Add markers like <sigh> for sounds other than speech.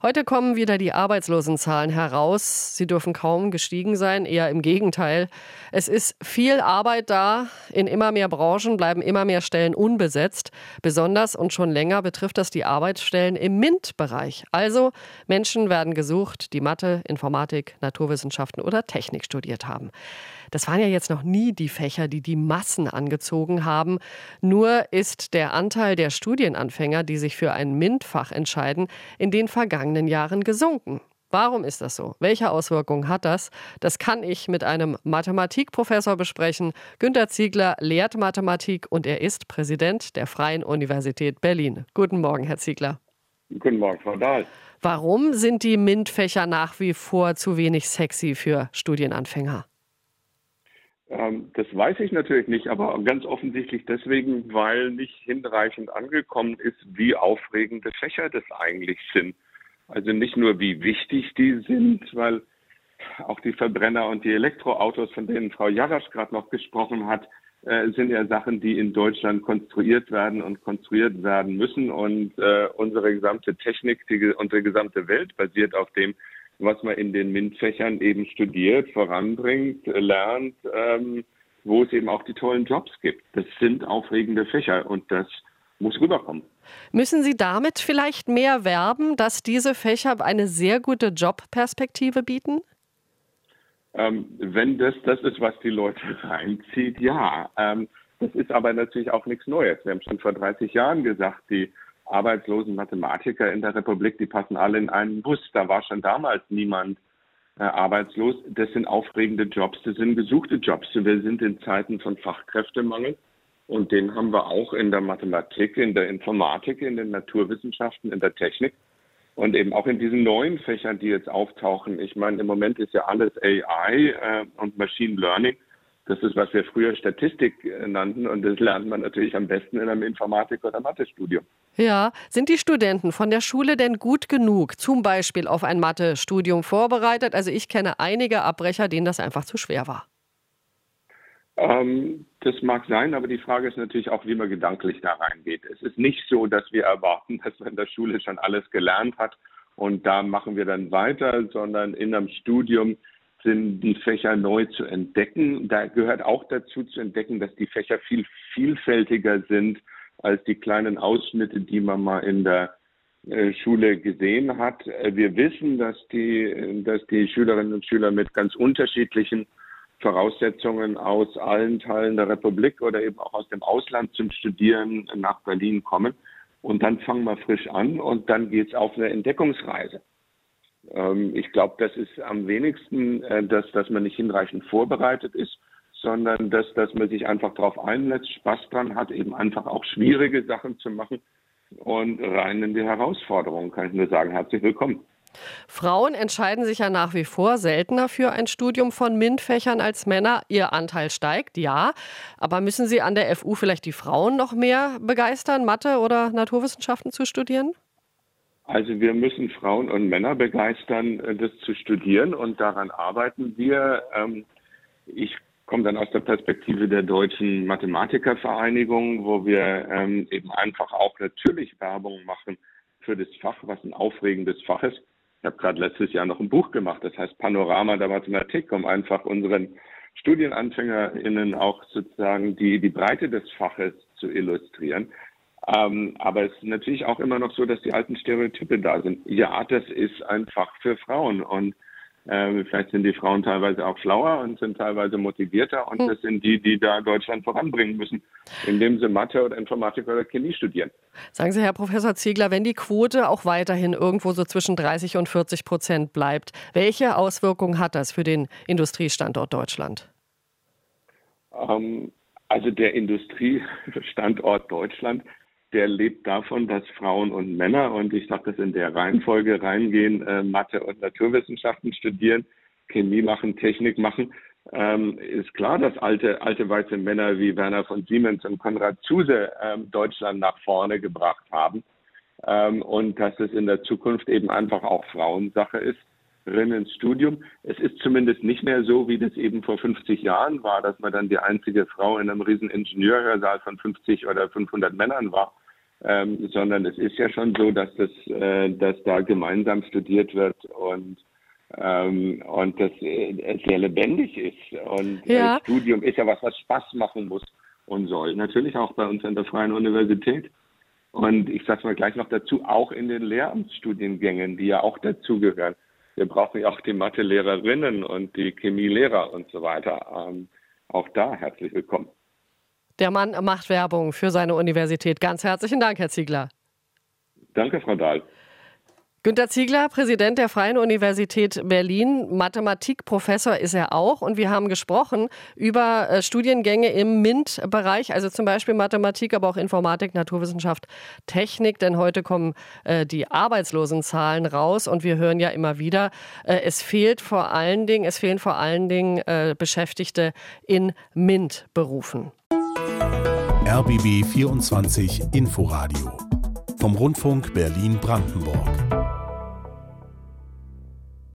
Heute kommen wieder die Arbeitslosenzahlen heraus. Sie dürfen kaum gestiegen sein, eher im Gegenteil. Es ist viel Arbeit da. In immer mehr Branchen bleiben immer mehr Stellen unbesetzt. Besonders und schon länger betrifft das die Arbeitsstellen im MINT-Bereich. Also Menschen werden gesucht, die Mathe, Informatik, Naturwissenschaften oder Technik studiert haben. Das waren ja jetzt noch nie die Fächer, die die Massen angezogen haben. Nur ist der Anteil der Studienanfänger, die sich für ein MINT-Fach entscheiden, in den vergangenen Jahren gesunken. Warum ist das so? Welche Auswirkungen hat das? Das kann ich mit einem Mathematikprofessor besprechen. Günter Ziegler lehrt Mathematik und er ist Präsident der Freien Universität Berlin. Guten Morgen, Herr Ziegler. Guten Morgen, Frau Dahl. Warum sind die MINT-Fächer nach wie vor zu wenig sexy für Studienanfänger? Ähm, das weiß ich natürlich nicht, aber ganz offensichtlich deswegen, weil nicht hinreichend angekommen ist, wie aufregende Fächer das eigentlich sind. Also nicht nur, wie wichtig die sind, weil auch die Verbrenner und die Elektroautos, von denen Frau Jarasch gerade noch gesprochen hat, äh, sind ja Sachen, die in Deutschland konstruiert werden und konstruiert werden müssen. Und äh, unsere gesamte Technik, die, unsere gesamte Welt basiert auf dem, was man in den MINT-Fächern eben studiert, voranbringt, lernt, ähm, wo es eben auch die tollen Jobs gibt. Das sind aufregende Fächer und das muss rüberkommen. Müssen Sie damit vielleicht mehr werben, dass diese Fächer eine sehr gute Jobperspektive bieten? Ähm, wenn das das ist, was die Leute <laughs> reinzieht, ja. Ähm, das ist aber natürlich auch nichts Neues. Wir haben schon vor 30 Jahren gesagt, die arbeitslosen Mathematiker in der Republik, die passen alle in einen Bus. Da war schon damals niemand äh, arbeitslos. Das sind aufregende Jobs, das sind gesuchte Jobs. Wir sind in Zeiten von Fachkräftemangel und den haben wir auch in der Mathematik, in der Informatik, in den Naturwissenschaften, in der Technik und eben auch in diesen neuen Fächern, die jetzt auftauchen. Ich meine, im Moment ist ja alles AI äh, und Machine Learning. Das ist, was wir früher Statistik äh, nannten und das lernt man natürlich am besten in einem Informatik- oder Mathestudium. Ja, sind die Studenten von der Schule denn gut genug, zum Beispiel auf ein Mathestudium vorbereitet? Also ich kenne einige Abbrecher, denen das einfach zu schwer war. Ähm, das mag sein, aber die Frage ist natürlich auch, wie man gedanklich da reingeht. Es ist nicht so, dass wir erwarten, <laughs> dass man in der Schule schon alles gelernt hat und da machen wir dann weiter, sondern in einem Studium sind die Fächer neu zu entdecken. Da gehört auch dazu zu entdecken, dass die Fächer viel vielfältiger sind als die kleinen Ausschnitte, die man mal in der äh, Schule gesehen hat. Äh, wir wissen, dass die, dass die Schülerinnen und Schüler mit ganz unterschiedlichen Voraussetzungen aus allen Teilen der Republik oder eben auch aus dem Ausland zum Studieren nach Berlin kommen. Und dann fangen wir frisch an und dann geht es auf eine Entdeckungsreise. Ähm, ich glaube, das ist am wenigsten, äh, dass, dass man nicht hinreichend vorbereitet ist, sondern dass, dass man sich einfach darauf einlässt, Spaß dran hat, eben einfach auch schwierige Sachen zu machen und rein in die Herausforderung, kann ich nur sagen, herzlich willkommen. Frauen entscheiden sich ja nach wie vor seltener für ein Studium von MINT-Fächern als Männer. Ihr Anteil steigt, ja. Aber müssen Sie an der FU vielleicht die Frauen noch mehr begeistern, Mathe oder Naturwissenschaften zu studieren? Also wir müssen Frauen und Männer begeistern, äh, das zu studieren und daran arbeiten wir. Ähm, ich komme dann aus der Perspektive der Deutschen Mathematikervereinigung, wo wir ähm, eben einfach auch natürlich Werbung machen für das Fach, was ein aufregendes Fach ist. Ich habe gerade letztes Jahr noch ein Buch gemacht, das heißt Panorama der Mathematik, um einfach unseren StudienanfängerInnen auch sozusagen die, die Breite des Faches zu illustrieren. Ähm, aber es ist natürlich auch immer noch so, dass die alten Stereotype da sind. Ja, das ist ein Fach für Frauen und äh, vielleicht sind die Frauen teilweise auch schlauer und sind teilweise motivierter und hm. das sind die, die da Deutschland voranbringen müssen, indem sie Mathe oder Informatik oder Chemie studieren. Sagen Sie, Herr Professor Ziegler, wenn die Quote auch weiterhin irgendwo so zwischen 30 und 40 Prozent bleibt, welche Auswirkungen hat das für den Industriestandort Deutschland? Ähm, also der Industriestandort Deutschland der lebt davon, dass Frauen und Männer, und ich sage das in der Reihenfolge <laughs> reingehen, äh, Mathe und Naturwissenschaften studieren, Chemie machen, Technik machen. Ähm, ist klar, dass alte, alte weiße Männer wie Werner von Siemens und Konrad Zuse ähm, Deutschland nach vorne gebracht haben. Ähm, und dass es in der Zukunft eben einfach auch Frauensache ist, ins Studium. Es ist zumindest nicht mehr so, wie das eben vor 50 Jahren war, dass man dann die einzige Frau in einem riesen Ingenieurhörsaal von 50 oder 500 Männern war, ähm, sondern es ist ja schon so, dass das, äh, dass da gemeinsam studiert wird und ähm, und das äh, sehr lebendig ist. Und ja. das Studium ist ja was, was Spaß machen muss und soll. Natürlich auch bei uns an der Freien Universität. Und ich sage mal gleich noch dazu, auch in den Lehramtsstudiengängen, die ja auch dazugehören. Wir brauchen ja auch die Mathe-Lehrerinnen und die Chemielehrer und so weiter. Ähm, auch da herzlich willkommen. Der Mann macht Werbung für seine Universität. Ganz herzlichen Dank, Herr Ziegler. Danke, Frau Dahl. Günter Ziegler, Präsident der Freien Universität Berlin, Mathematikprofessor ist er auch. Und wir haben gesprochen über äh, Studiengänge im MINT-Bereich, also zum Beispiel Mathematik, aber auch Informatik, Naturwissenschaft, Technik. Denn heute kommen äh, die Arbeitslosenzahlen raus und wir hören ja immer wieder, äh, es fehlt vor allen Dingen, es fehlen vor allen Dingen Beschäftigte in MINT-Berufen. RBB 24 Inforadio vom Rundfunk Berlin-Brandenburg.